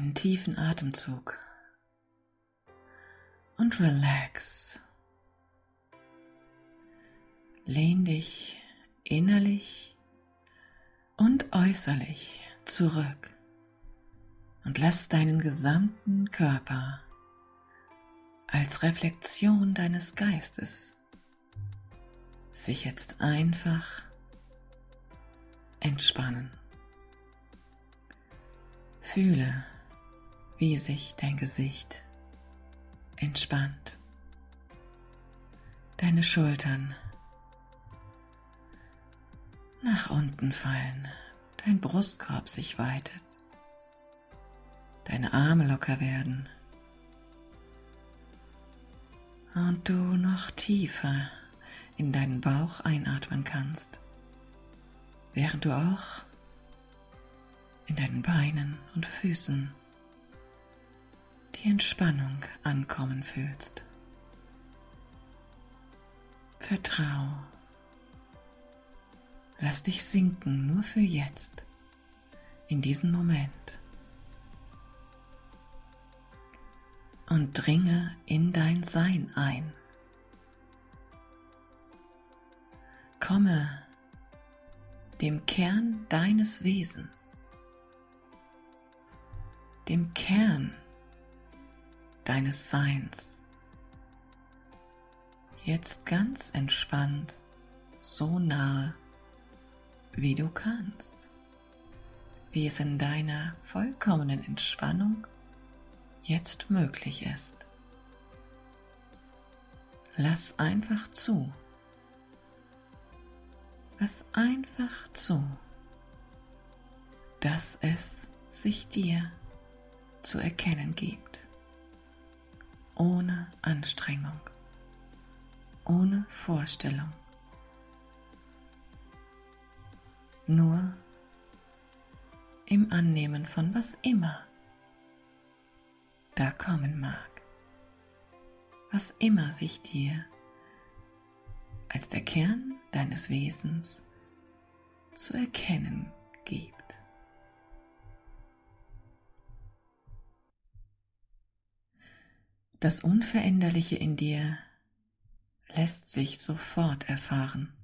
einen tiefen Atemzug und relax. Lehn dich innerlich und äußerlich zurück und lass deinen gesamten Körper als Reflexion deines Geistes sich jetzt einfach entspannen. Fühle, wie sich dein Gesicht entspannt, deine Schultern nach unten fallen, dein Brustkorb sich weitet, deine Arme locker werden. Und du noch tiefer in deinen Bauch einatmen kannst, während du auch in deinen Beinen und Füßen die Entspannung ankommen fühlst. Vertrau. Lass dich sinken nur für jetzt, in diesen Moment. Und dringe in dein Sein ein. Komme dem Kern deines Wesens dem Kern deines Seins. Jetzt ganz entspannt, so nahe, wie du kannst, wie es in deiner vollkommenen Entspannung jetzt möglich ist. Lass einfach zu. Lass einfach zu, dass es sich dir zu erkennen gibt. Ohne Anstrengung, ohne Vorstellung. Nur im Annehmen von was immer da kommen mag, was immer sich dir als der Kern deines Wesens zu erkennen gibt. Das Unveränderliche in dir lässt sich sofort erfahren,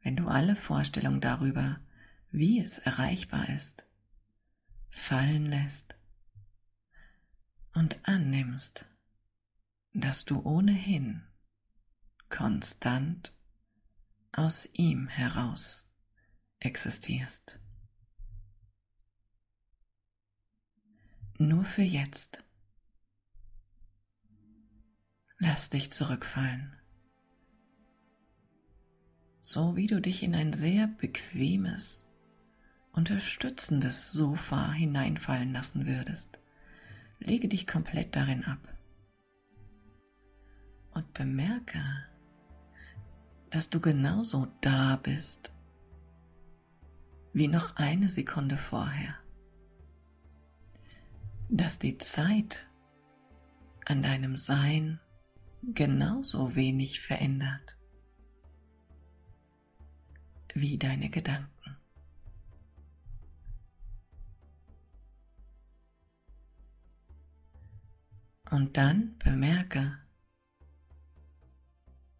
wenn du alle Vorstellung darüber, wie es erreichbar ist, fallen lässt und annimmst, dass du ohnehin konstant aus ihm heraus existierst. Nur für jetzt Lass dich zurückfallen. So wie du dich in ein sehr bequemes, unterstützendes Sofa hineinfallen lassen würdest. Lege dich komplett darin ab und bemerke, dass du genauso da bist wie noch eine Sekunde vorher. Dass die Zeit an deinem Sein genauso wenig verändert wie deine Gedanken. Und dann bemerke,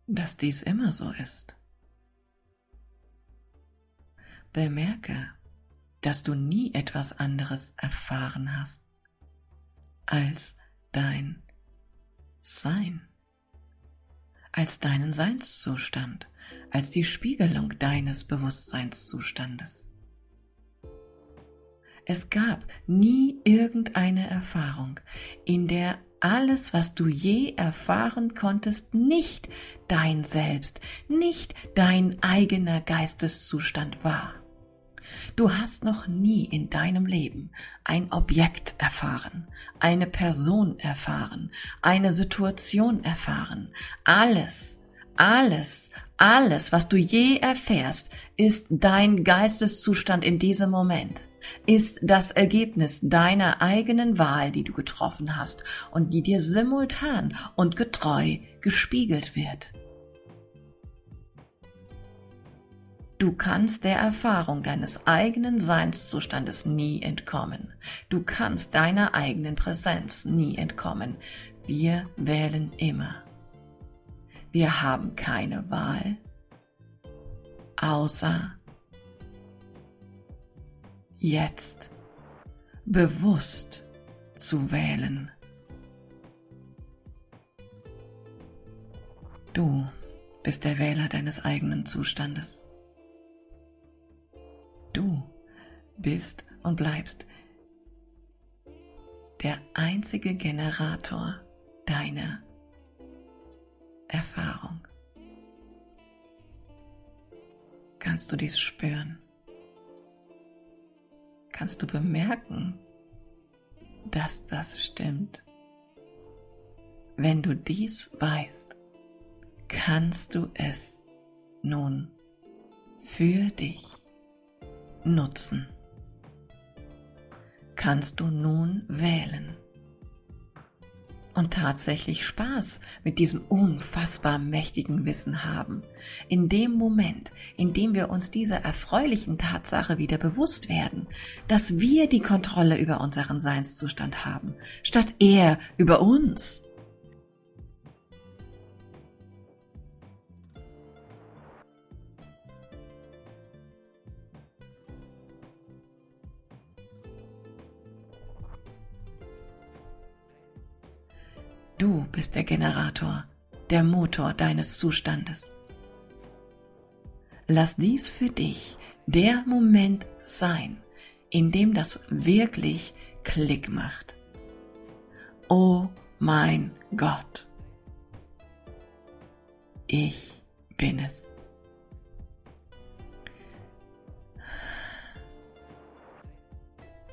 dass dies immer so ist. Bemerke, dass du nie etwas anderes erfahren hast als dein Sein als deinen Seinszustand, als die Spiegelung deines Bewusstseinszustandes. Es gab nie irgendeine Erfahrung, in der alles, was du je erfahren konntest, nicht dein Selbst, nicht dein eigener Geisteszustand war. Du hast noch nie in deinem Leben ein Objekt erfahren, eine Person erfahren, eine Situation erfahren. Alles, alles, alles, was du je erfährst, ist dein Geisteszustand in diesem Moment ist das Ergebnis deiner eigenen Wahl, die du getroffen hast und die dir simultan und getreu gespiegelt wird. Du kannst der Erfahrung deines eigenen Seinszustandes nie entkommen. Du kannst deiner eigenen Präsenz nie entkommen. Wir wählen immer. Wir haben keine Wahl, außer jetzt bewusst zu wählen. Du bist der Wähler deines eigenen Zustandes. Du bist und bleibst der einzige Generator deiner Erfahrung. Kannst du dies spüren? Kannst du bemerken, dass das stimmt? Wenn du dies weißt, kannst du es nun für dich nutzen. Kannst du nun wählen und tatsächlich Spaß mit diesem unfassbar mächtigen Wissen haben. In dem Moment, in dem wir uns dieser erfreulichen Tatsache wieder bewusst werden, dass wir die Kontrolle über unseren Seinszustand haben, statt er über uns. Du bist der Generator, der Motor deines Zustandes. Lass dies für dich der Moment sein, in dem das wirklich Klick macht. Oh mein Gott. Ich bin es.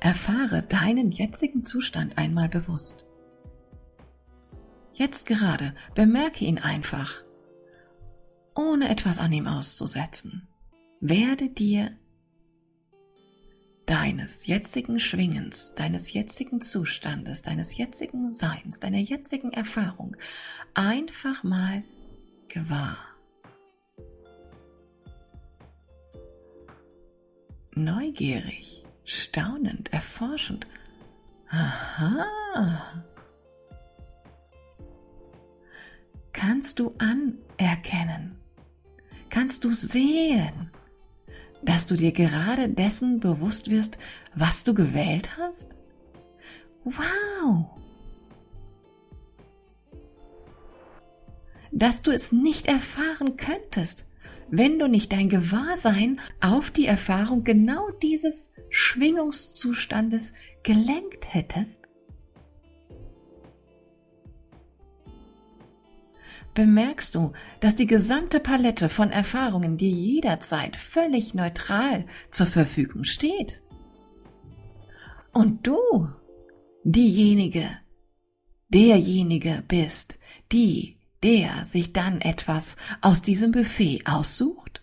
Erfahre deinen jetzigen Zustand einmal bewusst. Jetzt gerade, bemerke ihn einfach, ohne etwas an ihm auszusetzen. Werde dir deines jetzigen Schwingens, deines jetzigen Zustandes, deines jetzigen Seins, deiner jetzigen Erfahrung einfach mal gewahr. Neugierig, staunend, erforschend. Aha, kannst du anerkennen, kannst du sehen, dass du dir gerade dessen bewusst wirst, was du gewählt hast? Wow! Dass du es nicht erfahren könntest, wenn du nicht dein Gewahrsein auf die Erfahrung genau dieses Schwingungszustandes gelenkt hättest? Bemerkst du, dass die gesamte Palette von Erfahrungen dir jederzeit völlig neutral zur Verfügung steht. Und du, diejenige, derjenige bist, die, der sich dann etwas aus diesem Buffet aussucht?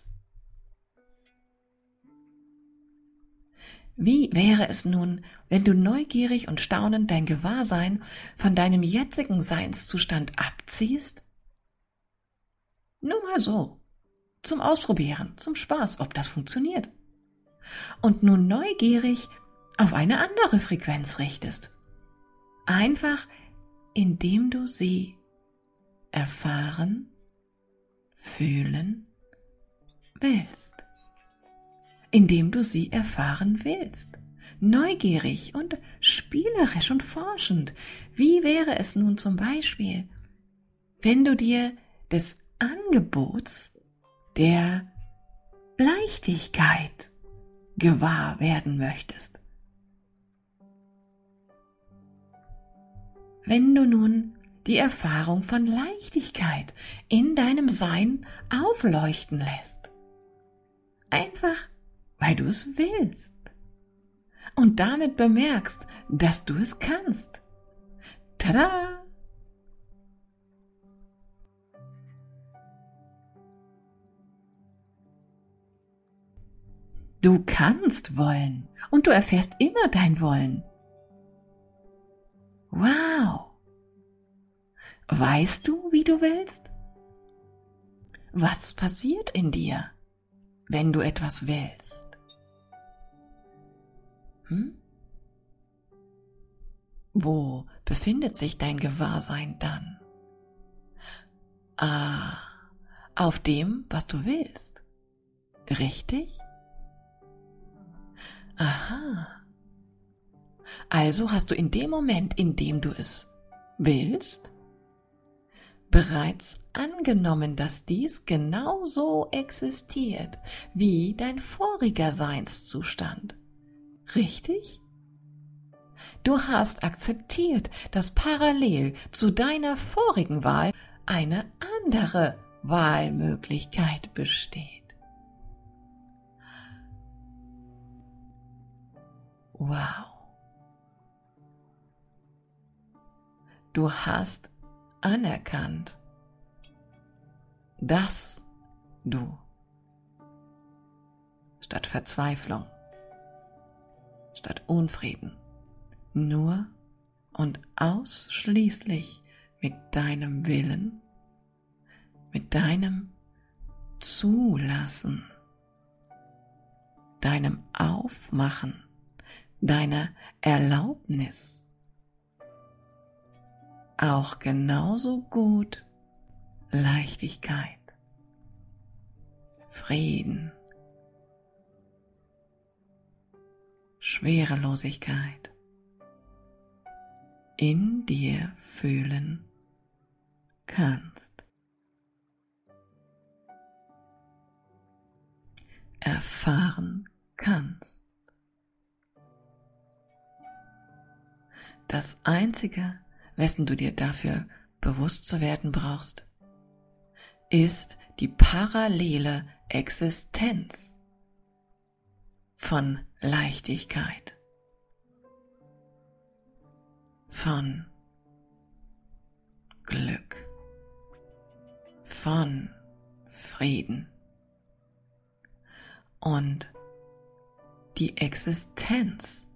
Wie wäre es nun, wenn du neugierig und staunend dein Gewahrsein von deinem jetzigen Seinszustand abziehst nur mal so. Zum Ausprobieren, zum Spaß, ob das funktioniert. Und nun neugierig auf eine andere Frequenz richtest. Einfach indem du sie erfahren, fühlen willst. Indem du sie erfahren willst. Neugierig und spielerisch und forschend. Wie wäre es nun zum Beispiel, wenn du dir des Angebots der Leichtigkeit gewahr werden möchtest. Wenn du nun die Erfahrung von Leichtigkeit in deinem Sein aufleuchten lässt. Einfach, weil du es willst. Und damit bemerkst, dass du es kannst. Tada! Du kannst wollen und du erfährst immer dein Wollen. Wow! Weißt du, wie du willst? Was passiert in dir? wenn du etwas willst? Hm? Wo befindet sich dein Gewahrsein dann? Ah, auf dem, was du willst. Richtig? Aha. Also hast du in dem Moment, in dem du es willst, bereits angenommen, dass dies genauso existiert wie dein voriger Seinszustand. Richtig? Du hast akzeptiert, dass parallel zu deiner vorigen Wahl eine andere Wahlmöglichkeit besteht. Wow. Du hast anerkannt, dass du statt Verzweiflung, statt Unfrieden, nur und ausschließlich mit deinem Willen, mit deinem Zulassen, deinem Aufmachen, deiner Erlaubnis auch genauso gut Leichtigkeit, Frieden, Schwerelosigkeit in dir fühlen kannst. Erfahren kannst. Das Einzige, wessen du dir dafür bewusst zu werden brauchst, ist die parallele Existenz von Leichtigkeit, von Glück, von Frieden und die Existenz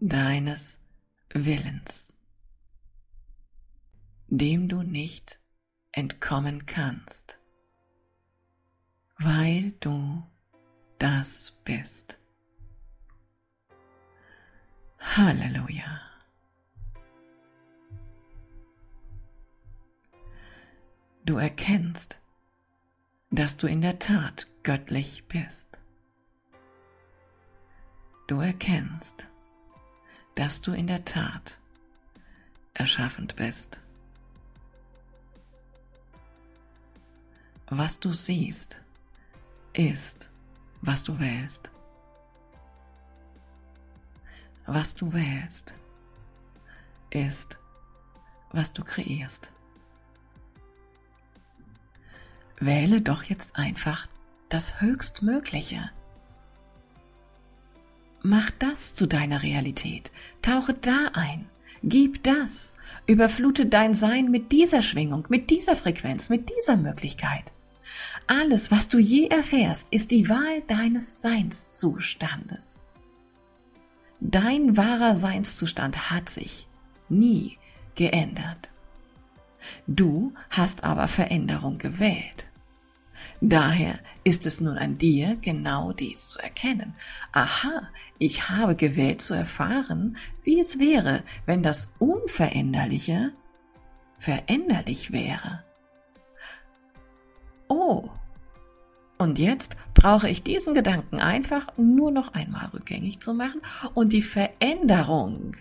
deines Willens dem du nicht entkommen kannst, weil du das bist. Halleluja. Du erkennst, dass du in der Tat göttlich bist. Du erkennst, dass du in der Tat erschaffend bist. was du siehst, ist, was du wählst. Was du wählst, ist, was du kreierst. Wähle doch jetzt einfach das Höchstmögliche. Mach das zu deiner Realität. Tauche da ein. Gib das. Überflute dein Sein mit dieser Schwingung, mit dieser Frequenz, mit dieser Möglichkeit. Alles, was du je erfährst, ist die Wahl deines Seinszustandes. Dein wahrer Seinszustand hat sich nie geändert. Du hast aber Veränderung gewählt. Daher ist es nun an dir, genau dies zu erkennen. Aha, ich habe gewählt zu erfahren, wie es wäre, wenn das Unveränderliche veränderlich wäre. Oh, und jetzt brauche ich diesen Gedanken einfach nur noch einmal rückgängig zu machen und die Veränderung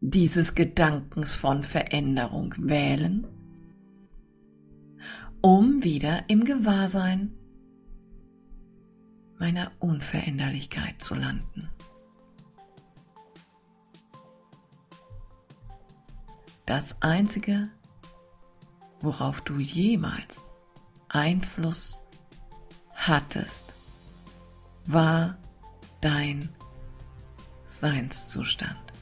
dieses Gedankens von Veränderung wählen, um wieder im Gewahrsein meiner Unveränderlichkeit zu landen. Das Einzige, worauf du jemals Einfluss hattest, war dein Seinszustand.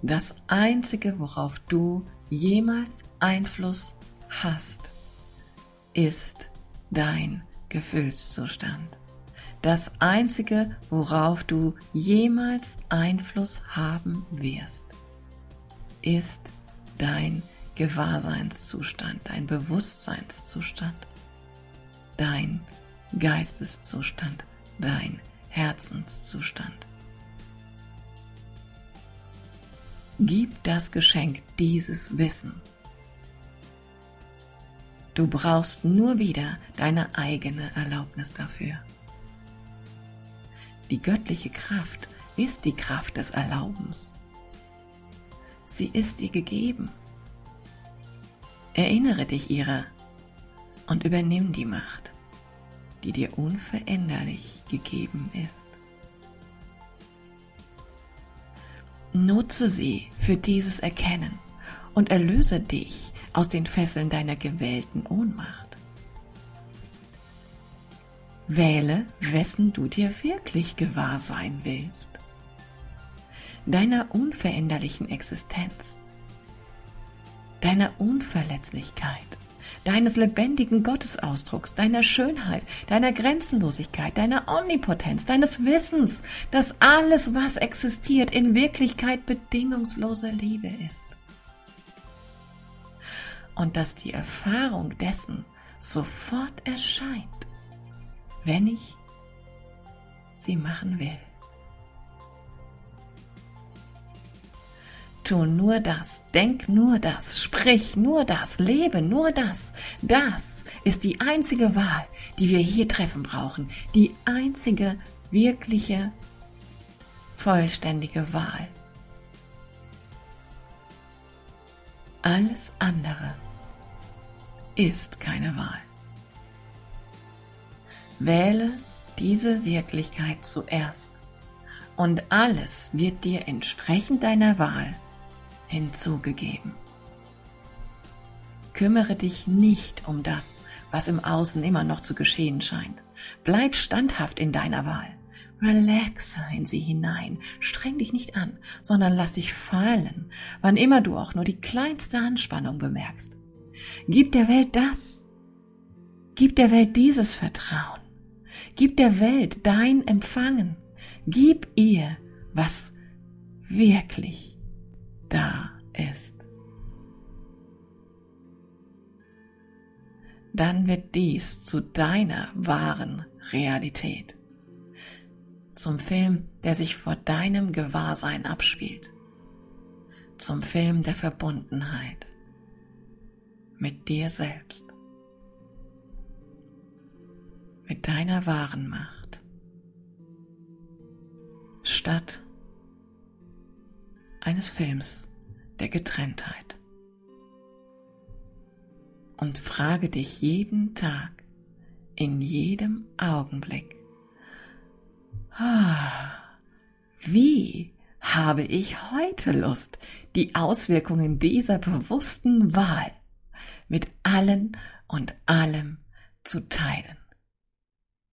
Das Einzige, worauf du jemals Einfluss hast, ist dein Gefühlszustand. Das Einzige, worauf du jemals Einfluss haben wirst, ist dein Gewahrseinszustand, dein Bewusstseinszustand. dein Geisteszustand, dein Herzenszustand. Gib das Geschenk dieses Wissens. Du brauchst nur wieder deine eigene Erlaubnis dafür. Die göttliche Kraft ist die Kraft des Erlaubens. Sie ist dir gegeben. Erinnere dich ihrer und übernimm die Macht, die dir unveränderlich gegeben ist. Nutze sie für dieses Erkennen und erlöse dich aus den Fesseln deiner gewählten Ohnmacht. Wähle, wessen du dir wirklich gewahr sein willst. Deiner unveränderlichen Existenz, deiner Unverletzlichkeit, deines lebendigen Gottesausdrucks, deiner Schönheit, deiner Grenzenlosigkeit, deiner Omnipotenz, deines Wissens, dass alles, was existiert, in Wirklichkeit bedingungslose Liebe ist. Und dass die Erfahrung dessen sofort erscheint, wenn ich sie machen will. Tu nur das, denk nur das, sprich nur das, lebe nur das. Das ist die einzige Wahl, die wir hier treffen brauchen. Die einzige wirkliche, vollständige Wahl. Alles andere ist keine Wahl. Wähle diese Wirklichkeit zuerst und alles wird dir entsprechend deiner Wahl hinzugegeben. Kümmere dich nicht um das, was im Außen immer noch zu geschehen scheint. Bleib standhaft in deiner Wahl. Relaxe in sie hinein, streng dich nicht an, sondern lass dich fallen, wann immer du auch nur die kleinste Anspannung bemerkst. Gib der Welt das. Gib der Welt dieses Vertrauen. Gib der Welt dein Empfangen. Gib ihr, was wirklich da ist. Dann wird dies zu deiner wahren Realität, zum Film, der sich vor deinem Gewahrsein abspielt, zum Film der Verbundenheit mit dir selbst, mit deiner wahren Macht, statt eines Films der Getrenntheit. Und frage dich jeden Tag, in jedem Augenblick, wie habe ich heute Lust, die Auswirkungen dieser bewussten Wahl mit allen und allem zu teilen?